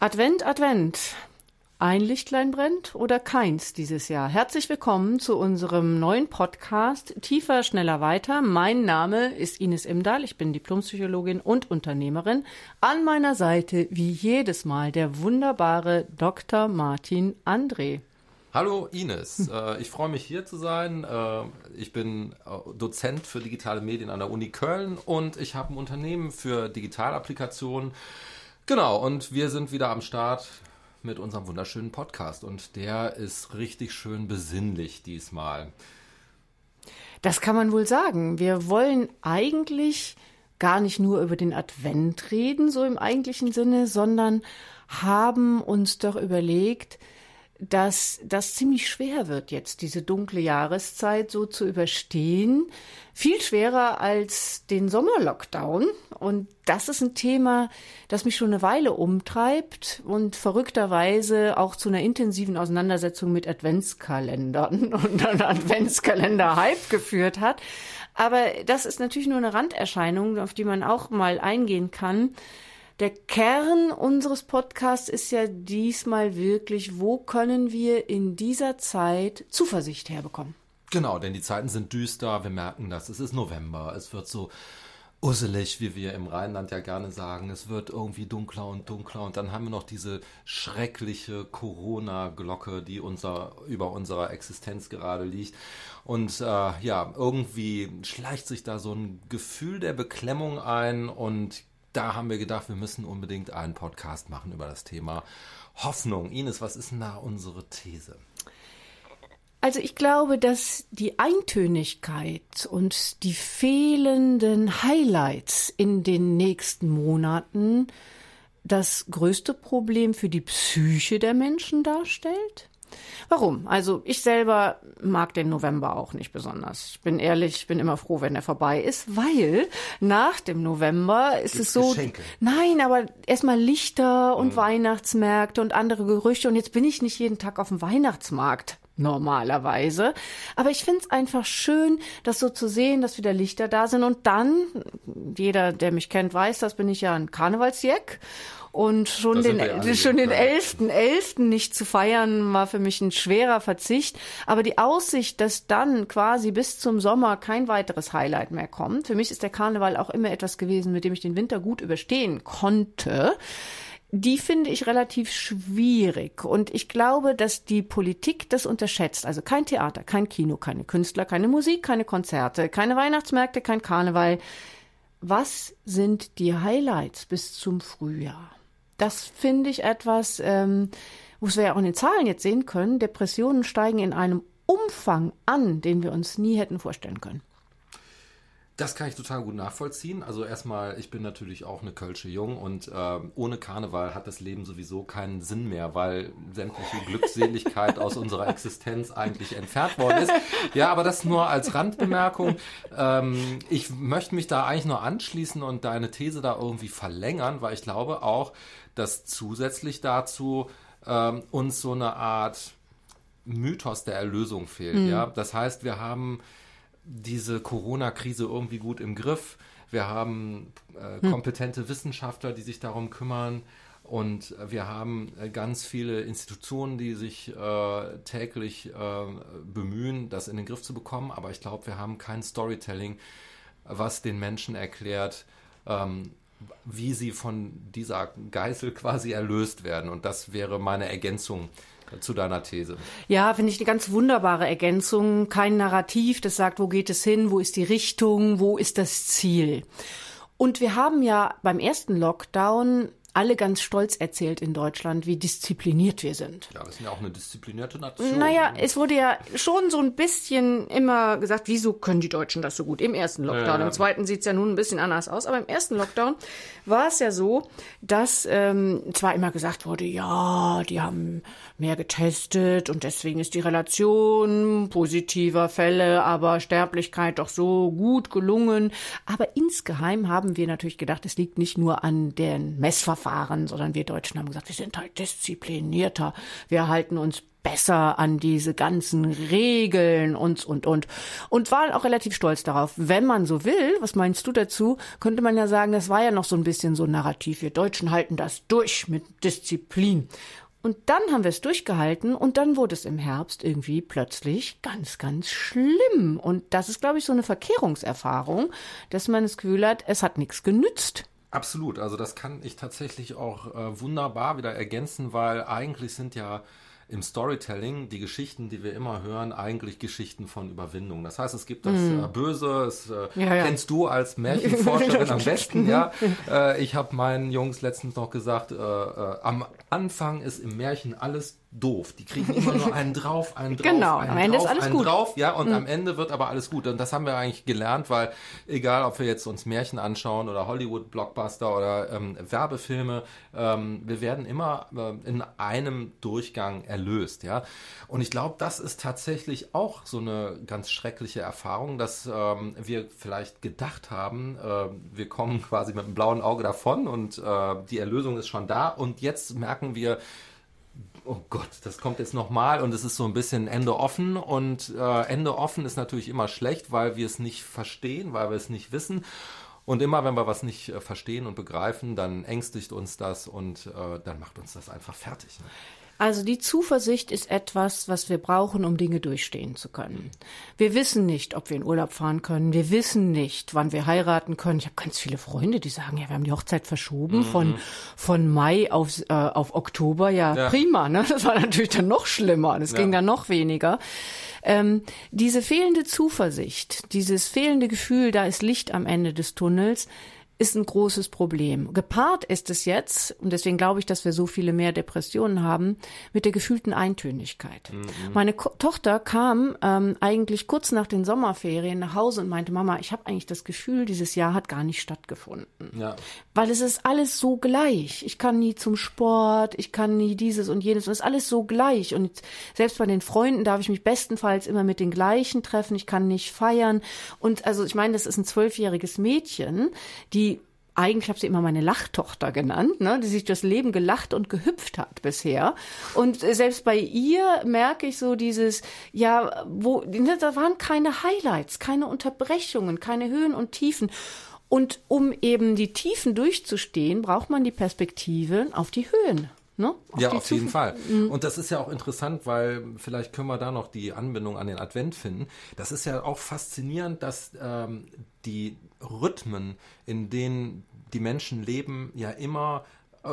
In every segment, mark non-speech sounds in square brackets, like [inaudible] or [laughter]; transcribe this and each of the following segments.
Advent, Advent. Ein Lichtlein brennt oder keins dieses Jahr. Herzlich willkommen zu unserem neuen Podcast Tiefer, schneller, weiter. Mein Name ist Ines Imdahl. Ich bin Diplompsychologin und Unternehmerin. An meiner Seite, wie jedes Mal, der wunderbare Dr. Martin André. Hallo Ines, [laughs] äh, ich freue mich hier zu sein. Äh, ich bin äh, Dozent für digitale Medien an der Uni Köln und ich habe ein Unternehmen für Digitalapplikationen. Genau, und wir sind wieder am Start mit unserem wunderschönen Podcast und der ist richtig schön besinnlich diesmal. Das kann man wohl sagen. Wir wollen eigentlich gar nicht nur über den Advent reden, so im eigentlichen Sinne, sondern haben uns doch überlegt, dass das ziemlich schwer wird, jetzt diese dunkle Jahreszeit so zu überstehen. Viel schwerer als den Sommerlockdown. Und das ist ein Thema, das mich schon eine Weile umtreibt und verrückterweise auch zu einer intensiven Auseinandersetzung mit Adventskalendern [laughs] und einem Adventskalender-Hype geführt hat. Aber das ist natürlich nur eine Randerscheinung, auf die man auch mal eingehen kann. Der Kern unseres Podcasts ist ja diesmal wirklich, wo können wir in dieser Zeit Zuversicht herbekommen? Genau, denn die Zeiten sind düster. Wir merken das. Es ist November. Es wird so usselig, wie wir im Rheinland ja gerne sagen. Es wird irgendwie dunkler und dunkler. Und dann haben wir noch diese schreckliche Corona-Glocke, die unser, über unserer Existenz gerade liegt. Und äh, ja, irgendwie schleicht sich da so ein Gefühl der Beklemmung ein. Und da haben wir gedacht, wir müssen unbedingt einen Podcast machen über das Thema Hoffnung. Ines, was ist denn da unsere These? Also ich glaube, dass die Eintönigkeit und die fehlenden Highlights in den nächsten Monaten das größte Problem für die Psyche der Menschen darstellt. Warum? Also ich selber mag den November auch nicht besonders. Ich bin ehrlich, ich bin immer froh, wenn er vorbei ist, weil nach dem November ist Gibt's es so. Geschenke. Nein, aber erstmal Lichter und mhm. Weihnachtsmärkte und andere Gerüchte. Und jetzt bin ich nicht jeden Tag auf dem Weihnachtsmarkt normalerweise. Aber ich finde es einfach schön, das so zu sehen, dass wieder Lichter da sind. Und dann, jeder, der mich kennt, weiß, das bin ich ja ein Karnevalsjack. Und schon den, schon den 11.11. 11. nicht zu feiern, war für mich ein schwerer Verzicht. Aber die Aussicht, dass dann quasi bis zum Sommer kein weiteres Highlight mehr kommt. Für mich ist der Karneval auch immer etwas gewesen, mit dem ich den Winter gut überstehen konnte die finde ich relativ schwierig. Und ich glaube, dass die Politik das unterschätzt. Also kein Theater, kein Kino, keine Künstler, keine Musik, keine Konzerte, keine Weihnachtsmärkte, kein Karneval. Was sind die Highlights bis zum Frühjahr? Das finde ich etwas, ähm, wo wir ja auch in den Zahlen jetzt sehen können. Depressionen steigen in einem Umfang an, den wir uns nie hätten vorstellen können. Das kann ich total gut nachvollziehen. Also erstmal, ich bin natürlich auch eine Kölsche Jung und äh, ohne Karneval hat das Leben sowieso keinen Sinn mehr, weil sämtliche [laughs] Glückseligkeit aus unserer Existenz eigentlich entfernt worden ist. Ja, aber das nur als Randbemerkung. Ähm, ich möchte mich da eigentlich nur anschließen und deine These da irgendwie verlängern, weil ich glaube auch, dass zusätzlich dazu ähm, uns so eine Art Mythos der Erlösung fehlt. Mhm. Ja, das heißt, wir haben diese Corona-Krise irgendwie gut im Griff. Wir haben äh, hm. kompetente Wissenschaftler, die sich darum kümmern. Und wir haben äh, ganz viele Institutionen, die sich äh, täglich äh, bemühen, das in den Griff zu bekommen. Aber ich glaube, wir haben kein Storytelling, was den Menschen erklärt, ähm, wie sie von dieser Geißel quasi erlöst werden. Und das wäre meine Ergänzung zu deiner These. Ja, finde ich eine ganz wunderbare Ergänzung. Kein Narrativ, das sagt, wo geht es hin, wo ist die Richtung, wo ist das Ziel. Und wir haben ja beim ersten Lockdown alle ganz stolz erzählt in Deutschland, wie diszipliniert wir sind. Ja, wir sind ja auch eine disziplinierte Nation. Naja, es wurde ja schon so ein bisschen immer gesagt, wieso können die Deutschen das so gut im ersten Lockdown? Ja. Im zweiten sieht es ja nun ein bisschen anders aus, aber im ersten Lockdown war es ja so, dass ähm, zwar immer gesagt wurde, ja, die haben mehr getestet und deswegen ist die Relation positiver Fälle, aber Sterblichkeit doch so gut gelungen. Aber insgeheim haben wir natürlich gedacht, es liegt nicht nur an den Messverfahren, sondern wir Deutschen haben gesagt, wir sind halt disziplinierter, wir halten uns besser an diese ganzen Regeln und, und, und. Und war auch relativ stolz darauf. Wenn man so will, was meinst du dazu, könnte man ja sagen, das war ja noch so ein bisschen so ein Narrativ. Wir Deutschen halten das durch mit Disziplin. Und dann haben wir es durchgehalten und dann wurde es im Herbst irgendwie plötzlich ganz, ganz schlimm. Und das ist, glaube ich, so eine Verkehrungserfahrung, dass man das Gefühl hat, es hat nichts genützt. Absolut. Also das kann ich tatsächlich auch äh, wunderbar wieder ergänzen, weil eigentlich sind ja im Storytelling die Geschichten, die wir immer hören, eigentlich Geschichten von Überwindung. Das heißt, es gibt das mm. äh, Böse, das äh, ja, ja. kennst du als [laughs] Märchenforscherin am besten, ja. [laughs] Äh, ich habe meinen Jungs letztens noch gesagt, äh, äh, am Anfang ist im Märchen alles doof. Die kriegen immer nur [laughs] einen drauf, einen drauf, genau, einen am Ende drauf, ist alles einen gut. drauf, ja, und mhm. am Ende wird aber alles gut. Und das haben wir eigentlich gelernt, weil egal, ob wir jetzt uns Märchen anschauen oder Hollywood-Blockbuster oder ähm, Werbefilme, ähm, wir werden immer äh, in einem Durchgang erlöst, ja. Und ich glaube, das ist tatsächlich auch so eine ganz schreckliche Erfahrung, dass ähm, wir vielleicht gedacht haben, äh, wir kommen quasi mit einem blauen Auge davon und äh, die Erlösung ist schon da und jetzt merken wir, oh Gott, das kommt jetzt nochmal und es ist so ein bisschen Ende offen und äh, Ende offen ist natürlich immer schlecht, weil wir es nicht verstehen, weil wir es nicht wissen. Und immer wenn wir was nicht äh, verstehen und begreifen, dann ängstigt uns das und äh, dann macht uns das einfach fertig. Ne? Also die Zuversicht ist etwas, was wir brauchen, um Dinge durchstehen zu können. Wir wissen nicht, ob wir in Urlaub fahren können. Wir wissen nicht, wann wir heiraten können. Ich habe ganz viele Freunde, die sagen, ja, wir haben die Hochzeit verschoben mhm. von, von Mai auf, äh, auf Oktober. Ja, ja, prima. Ne? Das war natürlich dann noch schlimmer. Das ja. ging dann noch weniger. Ähm, diese fehlende Zuversicht, dieses fehlende Gefühl, da ist Licht am Ende des Tunnels, ist ein großes Problem. Gepaart ist es jetzt, und deswegen glaube ich, dass wir so viele mehr Depressionen haben, mit der gefühlten Eintönigkeit. Mhm. Meine Ko Tochter kam ähm, eigentlich kurz nach den Sommerferien nach Hause und meinte, Mama, ich habe eigentlich das Gefühl, dieses Jahr hat gar nicht stattgefunden. Ja. Weil es ist alles so gleich. Ich kann nie zum Sport, ich kann nie dieses und jenes, und es ist alles so gleich. Und selbst bei den Freunden darf ich mich bestenfalls immer mit den gleichen treffen, ich kann nicht feiern. Und also ich meine, das ist ein zwölfjähriges Mädchen, die eigentlich habe sie immer meine Lachtochter genannt, ne, die sich das Leben gelacht und gehüpft hat bisher. Und selbst bei ihr merke ich so dieses, ja, wo, ne, da waren keine Highlights, keine Unterbrechungen, keine Höhen und Tiefen. Und um eben die Tiefen durchzustehen, braucht man die Perspektive auf die Höhen. Ne? Auf ja, auf jeden Fall. Mhm. Und das ist ja auch interessant, weil vielleicht können wir da noch die Anbindung an den Advent finden. Das ist ja auch faszinierend, dass ähm, die Rhythmen, in denen die Menschen leben, ja immer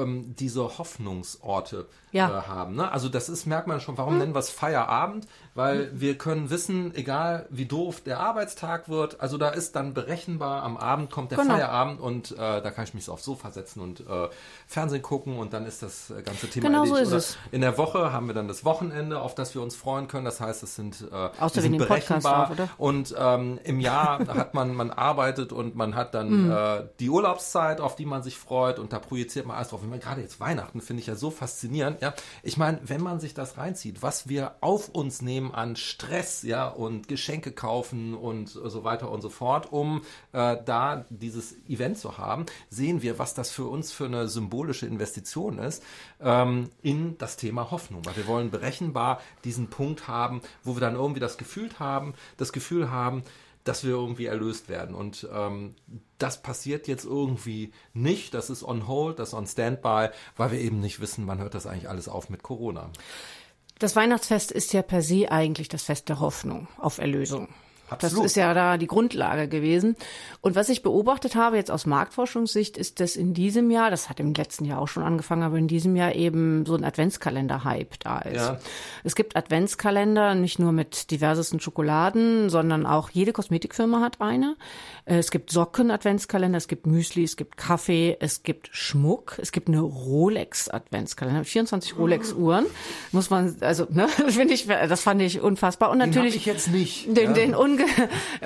ähm, diese Hoffnungsorte ja. äh, haben. Ne? Also das ist, merkt man schon, warum hm. nennen wir es Feierabend? Weil hm. wir können wissen, egal wie doof der Arbeitstag wird, also da ist dann berechenbar, am Abend kommt der genau. Feierabend und äh, da kann ich mich so aufs Sofa setzen und äh, Fernsehen gucken und dann ist das ganze Thema genau erledigt. So ist es. In der Woche haben wir dann das Wochenende, auf das wir uns freuen können. Das heißt, es sind, äh, sind berechenbar. Drauf, und ähm, im Jahr hat man, man arbeitet und man hat dann hm. äh, die Urlaubszeit, auf die man sich freut und da projiziert man alles drauf. Wenn man gerade jetzt Weihnachten finde ich ja so faszinierend. Ja, ich meine, wenn man sich das reinzieht, was wir auf uns nehmen an Stress, ja, und Geschenke kaufen und so weiter und so fort, um äh, da dieses Event zu haben, sehen wir, was das für uns für eine symbolische Investition ist ähm, in das Thema Hoffnung, weil wir wollen berechenbar diesen Punkt haben, wo wir dann irgendwie das Gefühl haben, das Gefühl haben, dass wir irgendwie erlöst werden. Und ähm, das passiert jetzt irgendwie nicht. Das ist on hold, das ist on standby, weil wir eben nicht wissen, wann hört das eigentlich alles auf mit Corona. Das Weihnachtsfest ist ja per se eigentlich das Fest der Hoffnung auf Erlösung. Absolut. Das ist ja da die Grundlage gewesen. Und was ich beobachtet habe jetzt aus Marktforschungssicht, ist, dass in diesem Jahr, das hat im letzten Jahr auch schon angefangen, aber in diesem Jahr eben so ein Adventskalender-Hype da ist. Ja. Es gibt Adventskalender, nicht nur mit diversesten Schokoladen, sondern auch jede Kosmetikfirma hat eine. Es gibt Socken-Adventskalender, es gibt Müsli, es gibt Kaffee, es gibt Schmuck, es gibt eine Rolex-Adventskalender, 24 Rolex-Uhren. Muss man, also, ne, [laughs] finde ich, das fand ich unfassbar. Und natürlich. Den ich jetzt nicht. Den, ja. den unge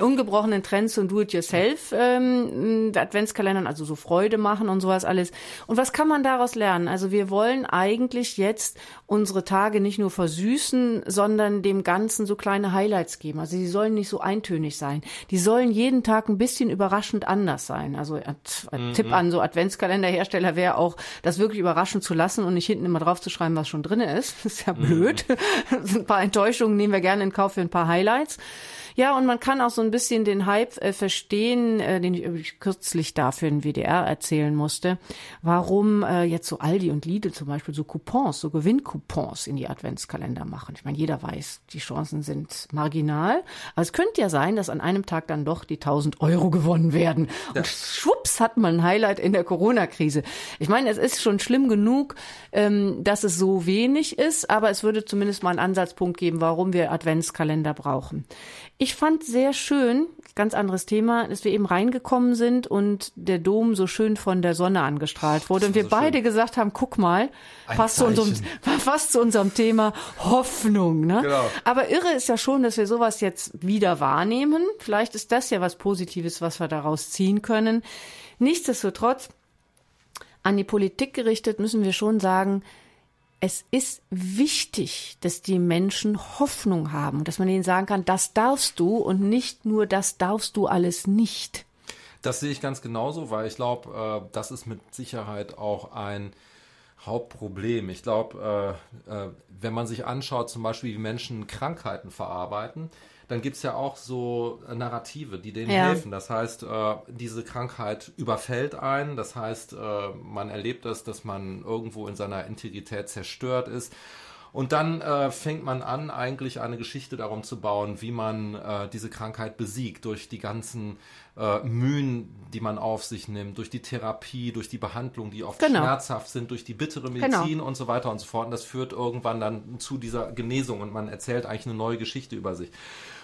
[laughs] ungebrochenen Trends und Do-it-yourself ähm, Adventskalendern, also so Freude machen und sowas alles. Und was kann man daraus lernen? Also wir wollen eigentlich jetzt unsere Tage nicht nur versüßen, sondern dem Ganzen so kleine Highlights geben. Also sie sollen nicht so eintönig sein. Die sollen jeden Tag ein bisschen überraschend anders sein. Also äh, mhm. Tipp an so Adventskalenderhersteller wäre auch, das wirklich überraschend zu lassen und nicht hinten immer drauf zu schreiben, was schon drin ist. [laughs] Das ist ja mhm. blöd. [laughs] Mhm. ein paar Enttäuschungen nehmen wir gerne in Kauf für ein paar Highlights. Ja, und man kann auch so ein bisschen den Hype äh, verstehen, äh, den ich kürzlich da für den WDR erzählen musste, warum äh, jetzt so Aldi und Lidl zum Beispiel so Coupons, so Gewinncoupons in die Adventskalender machen. Ich meine, jeder weiß, die Chancen sind marginal, aber es könnte ja sein, dass an einem Tag dann doch die 1000 Euro gewonnen werden. Und schwupps hat man ein Highlight in der Corona-Krise. Ich meine, es ist schon schlimm genug, ähm, dass es so wenig ist, aber es würde zumindest mal einen Ansatzpunkt geben, warum wir Adventskalender brauchen. Ich fand sehr schön, ganz anderes Thema, dass wir eben reingekommen sind und der Dom so schön von der Sonne angestrahlt wurde und wir so beide schön. gesagt haben, guck mal, passt zu, unserem, [laughs] passt zu unserem Thema Hoffnung. Ne? Genau. Aber irre ist ja schon, dass wir sowas jetzt wieder wahrnehmen. Vielleicht ist das ja was Positives, was wir daraus ziehen können. Nichtsdestotrotz, an die Politik gerichtet müssen wir schon sagen, es ist wichtig, dass die Menschen Hoffnung haben, dass man ihnen sagen kann, das darfst du und nicht nur das darfst du alles nicht. Das sehe ich ganz genauso, weil ich glaube, äh, das ist mit Sicherheit auch ein Hauptproblem. Ich glaube, äh, äh, wenn man sich anschaut, zum Beispiel, wie Menschen Krankheiten verarbeiten, dann gibt es ja auch so äh, Narrative, die denen ja. helfen. Das heißt, äh, diese Krankheit überfällt einen. Das heißt, äh, man erlebt das, dass man irgendwo in seiner Integrität zerstört ist. Und dann äh, fängt man an, eigentlich eine Geschichte darum zu bauen, wie man äh, diese Krankheit besiegt, durch die ganzen äh, Mühen, die man auf sich nimmt, durch die Therapie, durch die Behandlung, die oft genau. schmerzhaft sind, durch die bittere genau. Medizin genau. und so weiter und so fort. Und das führt irgendwann dann zu dieser Genesung und man erzählt eigentlich eine neue Geschichte über sich.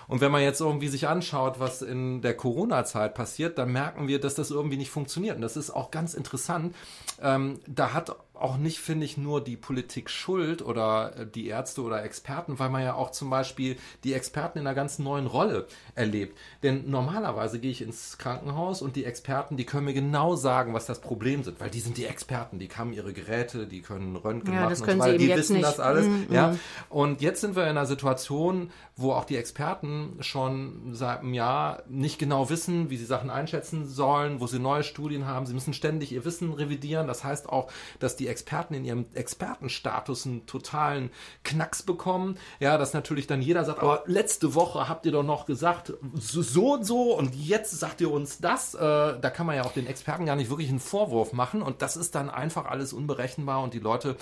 Und wenn man jetzt irgendwie sich anschaut, was in der Corona-Zeit passiert, dann merken wir, dass das irgendwie nicht funktioniert. Und das ist auch ganz interessant. Ähm, da hat auch nicht, finde ich, nur die Politik schuld oder äh, die Ärzte oder Experten, weil man ja auch zum Beispiel die Experten in einer ganz neuen Rolle erlebt. Denn normalerweise gehe ich ins Krankenhaus und die Experten, die können mir genau sagen, was das Problem sind, weil die sind die Experten, die haben ihre Geräte, die können Röntgen ja, machen und so weiter, die wissen nicht. das alles. Mm, ja. Mm. Und jetzt sind wir in einer Situation, wo auch die Experten schon seit einem Jahr nicht genau wissen, wie sie Sachen einschätzen sollen, wo sie neue Studien haben. Sie müssen ständig ihr Wissen revidieren. Das heißt auch, dass die die Experten in ihrem Expertenstatus einen totalen Knacks bekommen. Ja, dass natürlich dann jeder sagt, aber letzte Woche habt ihr doch noch gesagt, so und so und jetzt sagt ihr uns das. Äh, da kann man ja auch den Experten gar nicht wirklich einen Vorwurf machen und das ist dann einfach alles unberechenbar und die Leute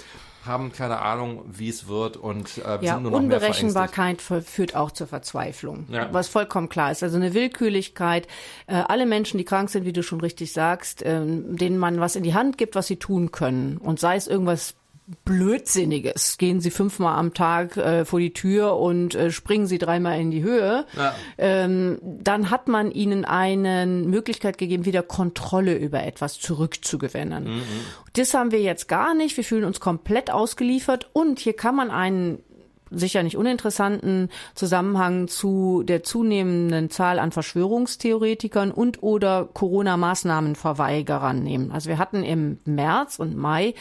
haben keine Ahnung, wie es wird und äh, ja, sind nur noch Unberechenbarkeit führt auch zur Verzweiflung, ja. was vollkommen klar ist. Also eine Willkürlichkeit. Äh, alle Menschen, die krank sind, wie du schon richtig sagst, äh, denen man was in die Hand gibt, was sie tun können und sei es irgendwas Blödsinniges. Gehen Sie fünfmal am Tag äh, vor die Tür und äh, springen Sie dreimal in die Höhe. Ja. Ähm, dann hat man ihnen eine Möglichkeit gegeben, wieder Kontrolle über etwas zurückzugewinnen. Mhm. Das haben wir jetzt gar nicht. Wir fühlen uns komplett ausgeliefert und hier kann man einen sicher nicht uninteressanten Zusammenhang zu der zunehmenden Zahl an Verschwörungstheoretikern und oder Corona-Maßnahmenverweigerern nehmen. Also wir hatten im März und Mai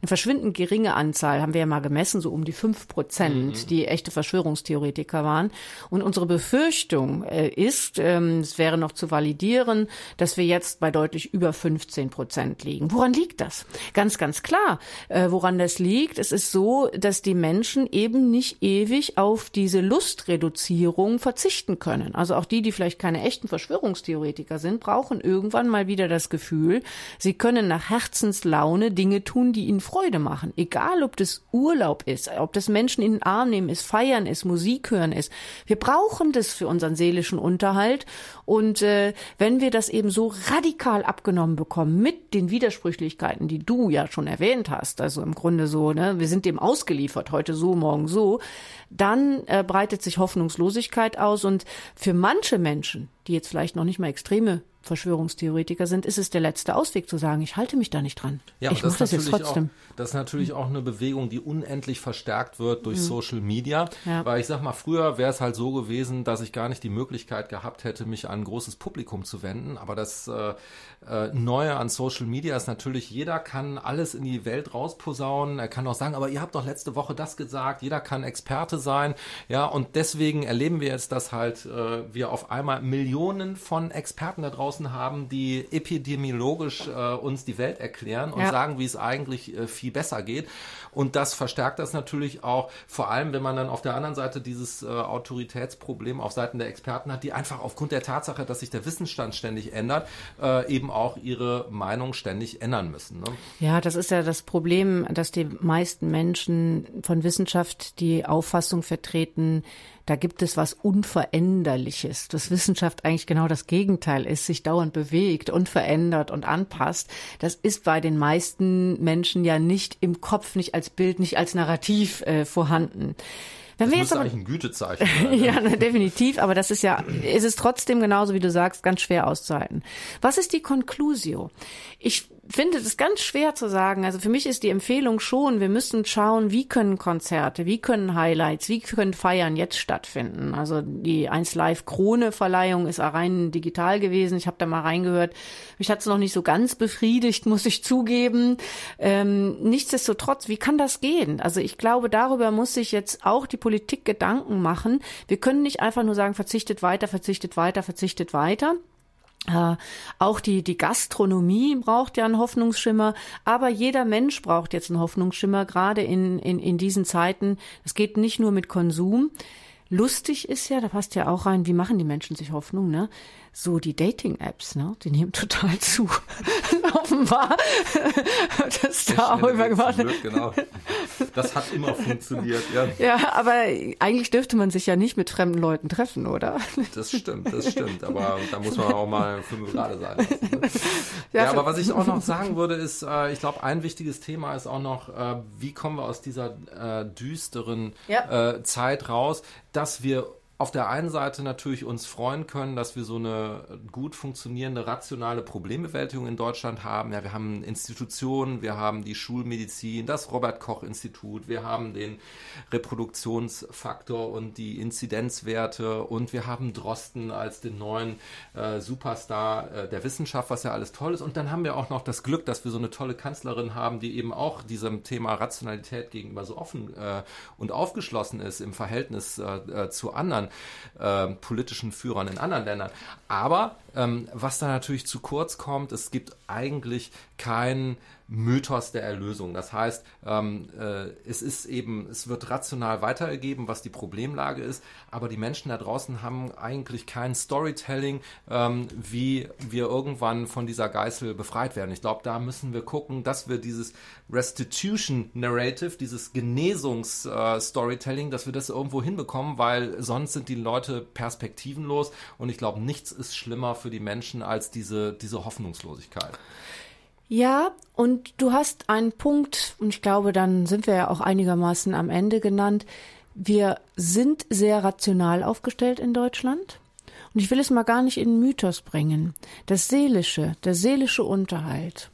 eine verschwindend geringe Anzahl, haben wir ja mal gemessen, so um die fünf Prozent, mhm. die echte Verschwörungstheoretiker waren. Und unsere Befürchtung äh, ist, ähm, es wäre noch zu validieren, dass wir jetzt bei deutlich über 15 Prozent liegen. Woran liegt das? Ganz, ganz klar, äh, woran das liegt. Es ist so, dass die Menschen eben nicht ewig auf diese Lustreduzierung verzichten können. Also auch die, die vielleicht keine echten Verschwörungstheoretiker sind, brauchen irgendwann mal wieder das Gefühl, sie können nach Herzenslaune Dinge tun, die ihnen Freude machen. Egal, ob das Urlaub ist, ob das Menschen in den Arm nehmen ist, feiern ist, Musik hören ist. Wir brauchen das für unseren seelischen Unterhalt. Und äh, wenn wir das eben so radikal abgenommen bekommen mit den Widersprüchlichkeiten, die du ja schon erwähnt hast, also im Grunde so, ne, wir sind dem ausgeliefert, heute so, morgen so, dann äh, breitet sich Hoffnungslosigkeit aus. Und für manche Menschen, die jetzt vielleicht noch nicht mal extreme Verschwörungstheoretiker sind, ist es der letzte Ausweg zu sagen, ich halte mich da nicht dran. Ja, ich mache das jetzt trotzdem. Auch, das ist natürlich auch eine Bewegung, die unendlich verstärkt wird durch Social Media. Mhm. Ja. Weil ich sag mal, früher wäre es halt so gewesen, dass ich gar nicht die Möglichkeit gehabt hätte, mich an ein großes Publikum zu wenden. Aber das äh, äh, Neue an Social Media ist natürlich, jeder kann alles in die Welt rausposaunen. Er kann auch sagen, aber ihr habt doch letzte Woche das gesagt. Jeder kann Experte sein. Ja, und deswegen erleben wir jetzt, dass halt äh, wir auf einmal Millionen von Experten da draußen haben, die epidemiologisch äh, uns die Welt erklären und Ja. sagen, wie es eigentlich äh, viel besser geht. Und das verstärkt das natürlich auch, vor allem wenn man dann auf der anderen Seite dieses äh, Autoritätsproblem auf Seiten der Experten hat, die einfach aufgrund der Tatsache, dass sich der Wissensstand ständig ändert, äh, eben auch ihre Meinung ständig ändern müssen. Ne? Ja, das ist ja das Problem, dass die meisten Menschen von Wissenschaft die Auffassung vertreten, da gibt es was Unveränderliches. Dass Wissenschaft eigentlich genau das Gegenteil ist, sich dauernd bewegt und verändert und anpasst. Das ist bei den meisten Menschen ja nicht im Kopf, nicht als Bild, nicht als Narrativ äh, vorhanden. Wenn Das wir jetzt müsste aber eigentlich ein Gütezeichen [laughs] sein. ne? ja, ne, definitiv, aber das ist ja, ist es trotzdem genauso, wie du sagst, ganz schwer auszuhalten. Was ist die Conclusio? Ich finde das ganz schwer zu sagen. Also für mich ist die Empfehlung schon, wir müssen schauen, wie können Konzerte, wie können Highlights, wie können Feiern jetzt stattfinden. Also die 1 Live Krone Verleihung ist rein digital gewesen. Ich habe da mal reingehört. Mich hat es noch nicht so ganz befriedigt, [laughs] muss ich zugeben. Ähm, nichtsdestotrotz, wie kann das gehen? Also ich glaube, darüber muss sich jetzt auch die Politik Gedanken machen. Wir können nicht einfach nur sagen, verzichtet weiter, verzichtet weiter, verzichtet weiter. Äh, auch die, die Gastronomie braucht ja einen Hoffnungsschimmer, aber jeder Mensch braucht jetzt einen Hoffnungsschimmer, gerade in, in, in diesen Zeiten. Es geht nicht nur mit Konsum. Lustig ist ja, da passt ja auch rein, wie machen die Menschen sich Hoffnung, ne? So die Dating-Apps, ne? Die nehmen total [laughs] zu. Offenbar. das da auch immer gemacht. Blöd, genau. Das hat immer funktioniert, ja. Ja, aber eigentlich dürfte man sich ja nicht mit fremden Leuten treffen, oder? Das stimmt, das stimmt. Aber da muss man auch mal fünf gerade sein lassen. Ne? [laughs] Ja, Ja, aber was ich auch noch sagen würde, ist, äh, ich glaube, ein wichtiges Thema ist auch noch, äh, wie kommen wir aus dieser äh, düsteren Ja. äh, Zeit raus, dass wir auf der einen Seite natürlich uns freuen können, dass wir so eine gut funktionierende, rationale Problembewältigung in Deutschland haben. Ja, wir haben Institutionen, wir haben die Schulmedizin, das Robert-Koch-Institut, wir haben den Reproduktionsfaktor und die Inzidenzwerte und wir haben Drosten als den neuen äh, Superstar äh, der Wissenschaft, was ja alles toll ist. Und dann haben wir auch noch das Glück, dass wir so eine tolle Kanzlerin haben, die eben auch diesem Thema Rationalität gegenüber so offen äh, und aufgeschlossen ist im Verhältnis äh, äh, zu anderen äh, politischen Führern in anderen Ländern. Aber ähm, was da natürlich zu kurz kommt, es gibt eigentlich keinen Mythos der Erlösung. Das heißt, ähm, äh, es ist eben, es wird rational weitergegeben, was die Problemlage ist, aber die Menschen da draußen haben eigentlich kein Storytelling, ähm, wie wir irgendwann von dieser Geißel befreit werden. Ich glaube, da müssen wir gucken, dass wir dieses Restitution Narrative, dieses Genesungs-Storytelling, dass wir das irgendwo hinbekommen, weil sonst sind die Leute perspektivenlos und ich glaube, nichts ist schlimmer für die Menschen als diese, diese Hoffnungslosigkeit. Ja, und du hast einen Punkt, und ich glaube, dann sind wir ja auch einigermaßen am Ende genannt. Wir sind sehr rational aufgestellt in Deutschland. Und ich will es mal gar nicht in Mythos bringen. Das Seelische, der seelische Unterhalt,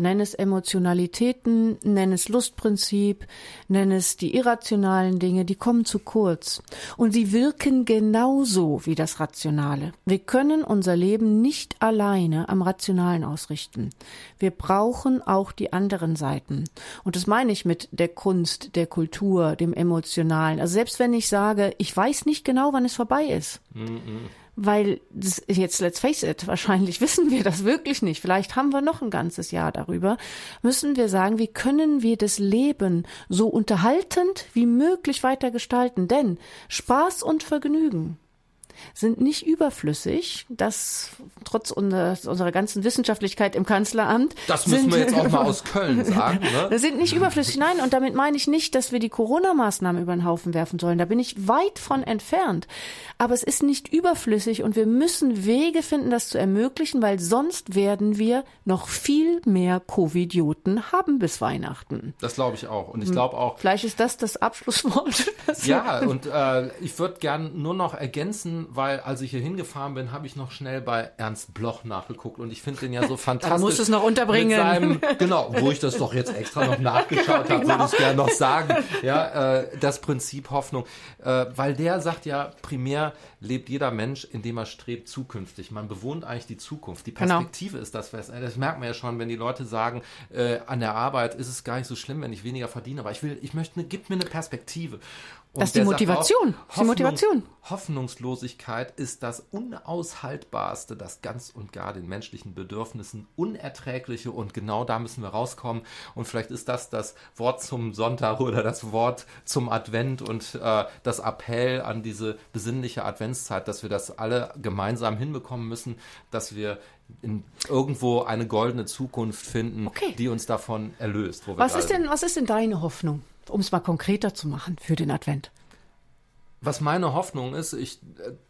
nenn es Emotionalitäten, nenn es Lustprinzip, nenn es die irrationalen Dinge, die kommen zu kurz. Und sie wirken genauso wie das Rationale. Wir können unser Leben nicht alleine am Rationalen ausrichten. Wir brauchen auch die anderen Seiten. Und das meine ich mit der Kunst, der Kultur, dem Emotionalen. Also selbst wenn ich sage, ich weiß nicht genau, wann es vorbei ist. Weil das, jetzt, let's face it, wahrscheinlich [laughs] wissen wir das wirklich nicht. Vielleicht haben wir noch ein ganzes Jahr darüber. Müssen wir sagen, wie können wir das Leben so unterhaltend wie möglich weiter gestalten? Denn Spaß und Vergnügen sind nicht überflüssig. Das trotz unserer, unserer ganzen Wissenschaftlichkeit im Kanzleramt. Das müssen sind, wir jetzt auch mal aus Köln [laughs] sagen. Ne? Sind nicht überflüssig. Nein, und damit meine ich nicht, dass wir die Corona-Maßnahmen über den Haufen werfen sollen. Da bin ich weit von entfernt. Aber es ist nicht überflüssig und wir müssen Wege finden, das zu ermöglichen, weil sonst werden wir noch viel mehr Covidioten haben bis Weihnachten. Das glaube ich auch. Und ich glaube auch, Vielleicht ist das das Abschlusswort. [laughs] Ja, und äh, ich würde gern nur noch ergänzen, weil als ich hier hingefahren bin, habe ich noch schnell bei Ernst Bloch nachgeguckt und ich finde den ja so [laughs] fantastisch. Da musst du es noch unterbringen. Seinem, [laughs] genau, wo ich das doch jetzt extra noch nachgeschaut [laughs] ja, habe, genau. würde ich gerne noch sagen. Ja, äh, das Prinzip Hoffnung, äh, weil der sagt ja primär lebt jeder Mensch, indem er strebt zukünftig. Man bewohnt eigentlich die Zukunft. Die genau. Perspektive genau. ist das. Das merkt man ja schon, wenn die Leute sagen, äh, an der Arbeit ist es gar nicht so schlimm, wenn ich weniger verdiene, aber ich will, ich möchte, gib mir eine Perspektive. Und das ist die Motivation. Auch, Hoffnung, die Motivation. Hoffnungslosigkeit ist das Unaushaltbarste, das ganz und gar den menschlichen Bedürfnissen unerträgliche. Und genau da müssen wir rauskommen. Und vielleicht ist das das Wort zum Sonntag oder das Wort zum Advent und äh, das Appell an diese besinnliche Adventszeit, dass wir das alle gemeinsam hinbekommen müssen, dass wir irgendwo eine goldene Zukunft finden, okay. die uns davon erlöst. was, ist denn, was ist denn deine Hoffnung? um es mal konkreter zu machen für den Advent? Was meine Hoffnung ist, ich,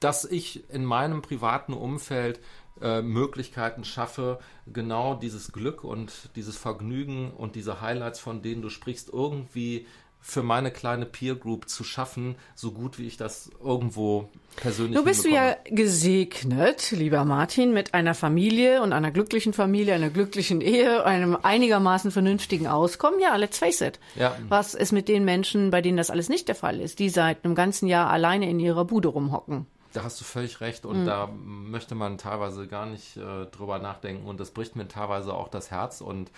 dass ich in meinem privaten Umfeld äh, Möglichkeiten schaffe, genau dieses Glück und dieses Vergnügen und diese Highlights, von denen du sprichst, irgendwie für meine kleine Peer Group zu schaffen, so gut wie ich das irgendwo persönlich Du bist du ja gesegnet, lieber Martin, mit einer Familie und einer glücklichen Familie, einer glücklichen Ehe, einem einigermaßen vernünftigen Auskommen. Ja, let's face it. Ja. Was ist mit den Menschen, bei denen das alles nicht der Fall ist, die seit einem ganzen Jahr alleine in ihrer Bude rumhocken? Da hast du völlig recht und mhm. da möchte man teilweise gar nicht äh, drüber nachdenken und das bricht mir teilweise auch das Herz und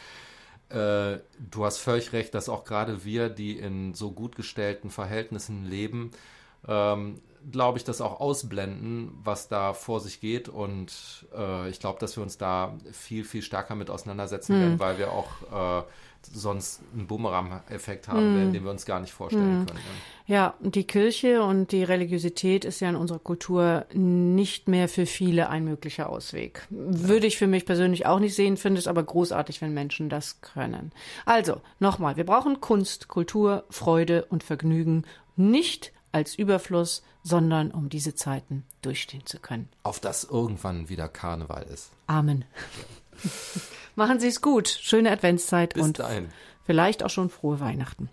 äh, du hast völlig recht, dass auch gerade wir, die in so gut gestellten Verhältnissen leben, ähm, glaube ich, das auch ausblenden, was da vor sich geht. Und äh, ich glaube, dass wir uns da viel, viel stärker mit auseinandersetzen mhm. werden, weil wir auch äh, sonst einen Bumerang-Effekt haben werden, mm. den wir uns gar nicht vorstellen mm. können. Ja, die Kirche und die Religiosität ist ja in unserer Kultur nicht mehr für viele ein möglicher Ausweg. Würde ich für mich persönlich auch nicht sehen, finde es aber großartig, wenn Menschen das können. Also, nochmal, wir brauchen Kunst, Kultur, Freude und Vergnügen nicht als Überfluss, sondern um diese Zeiten durchstehen zu können. Auf das irgendwann wieder Karneval ist. Amen. [laughs] Machen Sie es gut. Schöne Adventszeit Bis und dahin. vielleicht auch schon frohe Weihnachten.